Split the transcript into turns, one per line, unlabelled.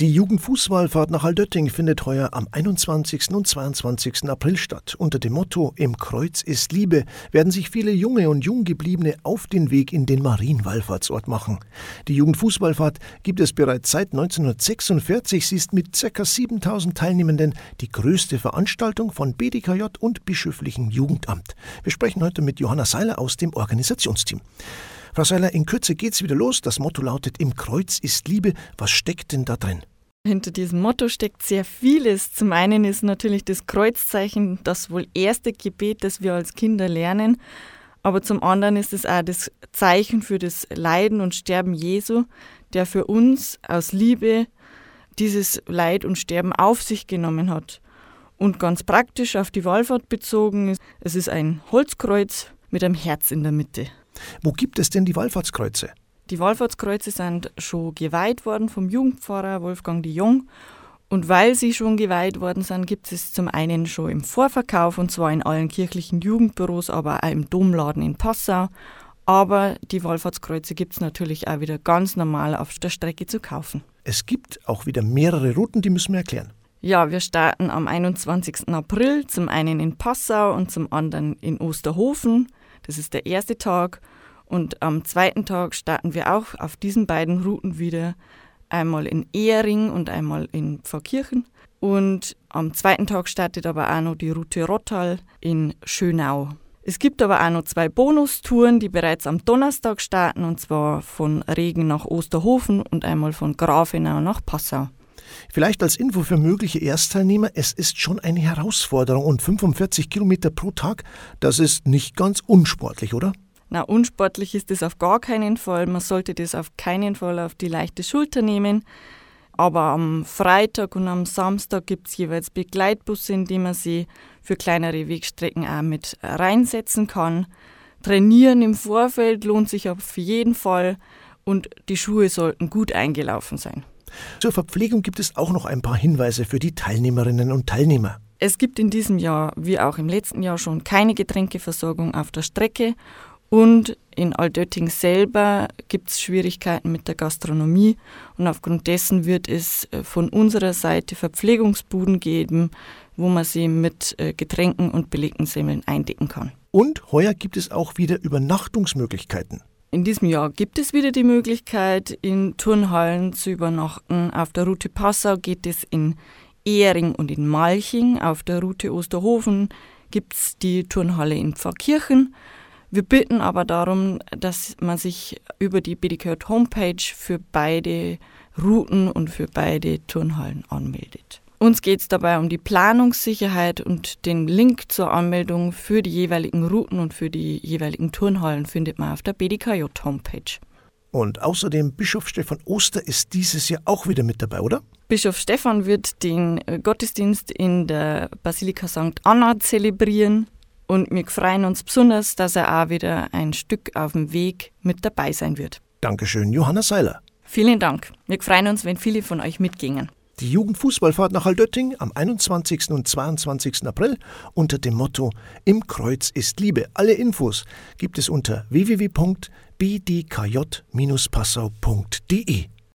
Die Jugendfußballfahrt nach Aldötting findet heuer am 21. und 22. April statt. Unter dem Motto Im Kreuz ist Liebe werden sich viele junge und Junggebliebene auf den Weg in den Marienwallfahrtsort machen. Die Jugendfußballfahrt gibt es bereits seit 1946. Sie ist mit ca. 7000 Teilnehmenden die größte Veranstaltung von BDKJ und Bischöflichem Jugendamt. Wir sprechen heute mit Johanna Seiler aus dem Organisationsteam. Frau Seiler, in Kürze geht's wieder los. Das Motto lautet: Im Kreuz ist Liebe. Was steckt denn da drin?
Hinter diesem Motto steckt sehr vieles. Zum einen ist natürlich das Kreuzzeichen das wohl erste Gebet, das wir als Kinder lernen. Aber zum anderen ist es auch das Zeichen für das Leiden und Sterben Jesu, der für uns aus Liebe dieses Leid und Sterben auf sich genommen hat. Und ganz praktisch auf die Wallfahrt bezogen, es ist ein Holzkreuz mit einem Herz in der Mitte.
Wo gibt es denn die Wallfahrtskreuze?
Die Wallfahrtskreuze sind schon geweiht worden vom Jugendpfarrer Wolfgang de Jong. Und weil sie schon geweiht worden sind, gibt es zum einen schon im Vorverkauf und zwar in allen kirchlichen Jugendbüros, aber auch im Domladen in Passau. Aber die Wallfahrtskreuze gibt es natürlich auch wieder ganz normal auf der Strecke zu kaufen.
Es gibt auch wieder mehrere Routen, die müssen wir erklären.
Ja, wir starten am 21. April, zum einen in Passau und zum anderen in Osterhofen. Das ist der erste Tag. Und am zweiten Tag starten wir auch auf diesen beiden Routen wieder. Einmal in Ehring und einmal in Pfarrkirchen. Und am zweiten Tag startet aber auch noch die Route Rottal in Schönau. Es gibt aber auch noch zwei Bonustouren, die bereits am Donnerstag starten, und zwar von Regen nach Osterhofen und einmal von Grafenau nach Passau.
Vielleicht als Info für mögliche Erstteilnehmer, es ist schon eine Herausforderung und 45 Kilometer pro Tag, das ist nicht ganz unsportlich, oder?
Na, unsportlich ist es auf gar keinen Fall. Man sollte das auf keinen Fall auf die leichte Schulter nehmen. Aber am Freitag und am Samstag gibt es jeweils Begleitbusse, in die man sie für kleinere Wegstrecken auch mit reinsetzen kann. Trainieren im Vorfeld lohnt sich auf jeden Fall und die Schuhe sollten gut eingelaufen sein.
Zur Verpflegung gibt es auch noch ein paar Hinweise für die Teilnehmerinnen und Teilnehmer.
Es gibt in diesem Jahr, wie auch im letzten Jahr schon, keine Getränkeversorgung auf der Strecke und in Aldötting selber gibt es Schwierigkeiten mit der Gastronomie und aufgrund dessen wird es äh, von unserer Seite Verpflegungsbuden geben, wo man sie mit äh, Getränken und belegten Semmeln eindecken kann.
Und heuer gibt es auch wieder Übernachtungsmöglichkeiten.
In diesem Jahr gibt es wieder die Möglichkeit, in Turnhallen zu übernachten. Auf der Route Passau geht es in Ehring und in Malching. Auf der Route Osterhofen gibt es die Turnhalle in Pfarrkirchen. Wir bitten aber darum, dass man sich über die BDK Homepage für beide Routen und für beide Turnhallen anmeldet. Uns geht es dabei um die Planungssicherheit und den Link zur Anmeldung für die jeweiligen Routen und für die jeweiligen Turnhallen findet man auf der BDKJ-Homepage.
Und außerdem Bischof Stefan Oster ist dieses Jahr auch wieder mit dabei, oder?
Bischof Stefan wird den äh, Gottesdienst in der Basilika St. Anna zelebrieren. Und wir freuen uns besonders, dass er auch wieder ein Stück auf dem Weg mit dabei sein wird.
Dankeschön, Johanna Seiler.
Vielen Dank. Wir freuen uns, wenn viele von euch mitgingen.
Die Jugendfußballfahrt nach Haldötting am 21. und 22. April unter dem Motto Im Kreuz ist Liebe. Alle Infos gibt es unter www.bdkj-passau.de.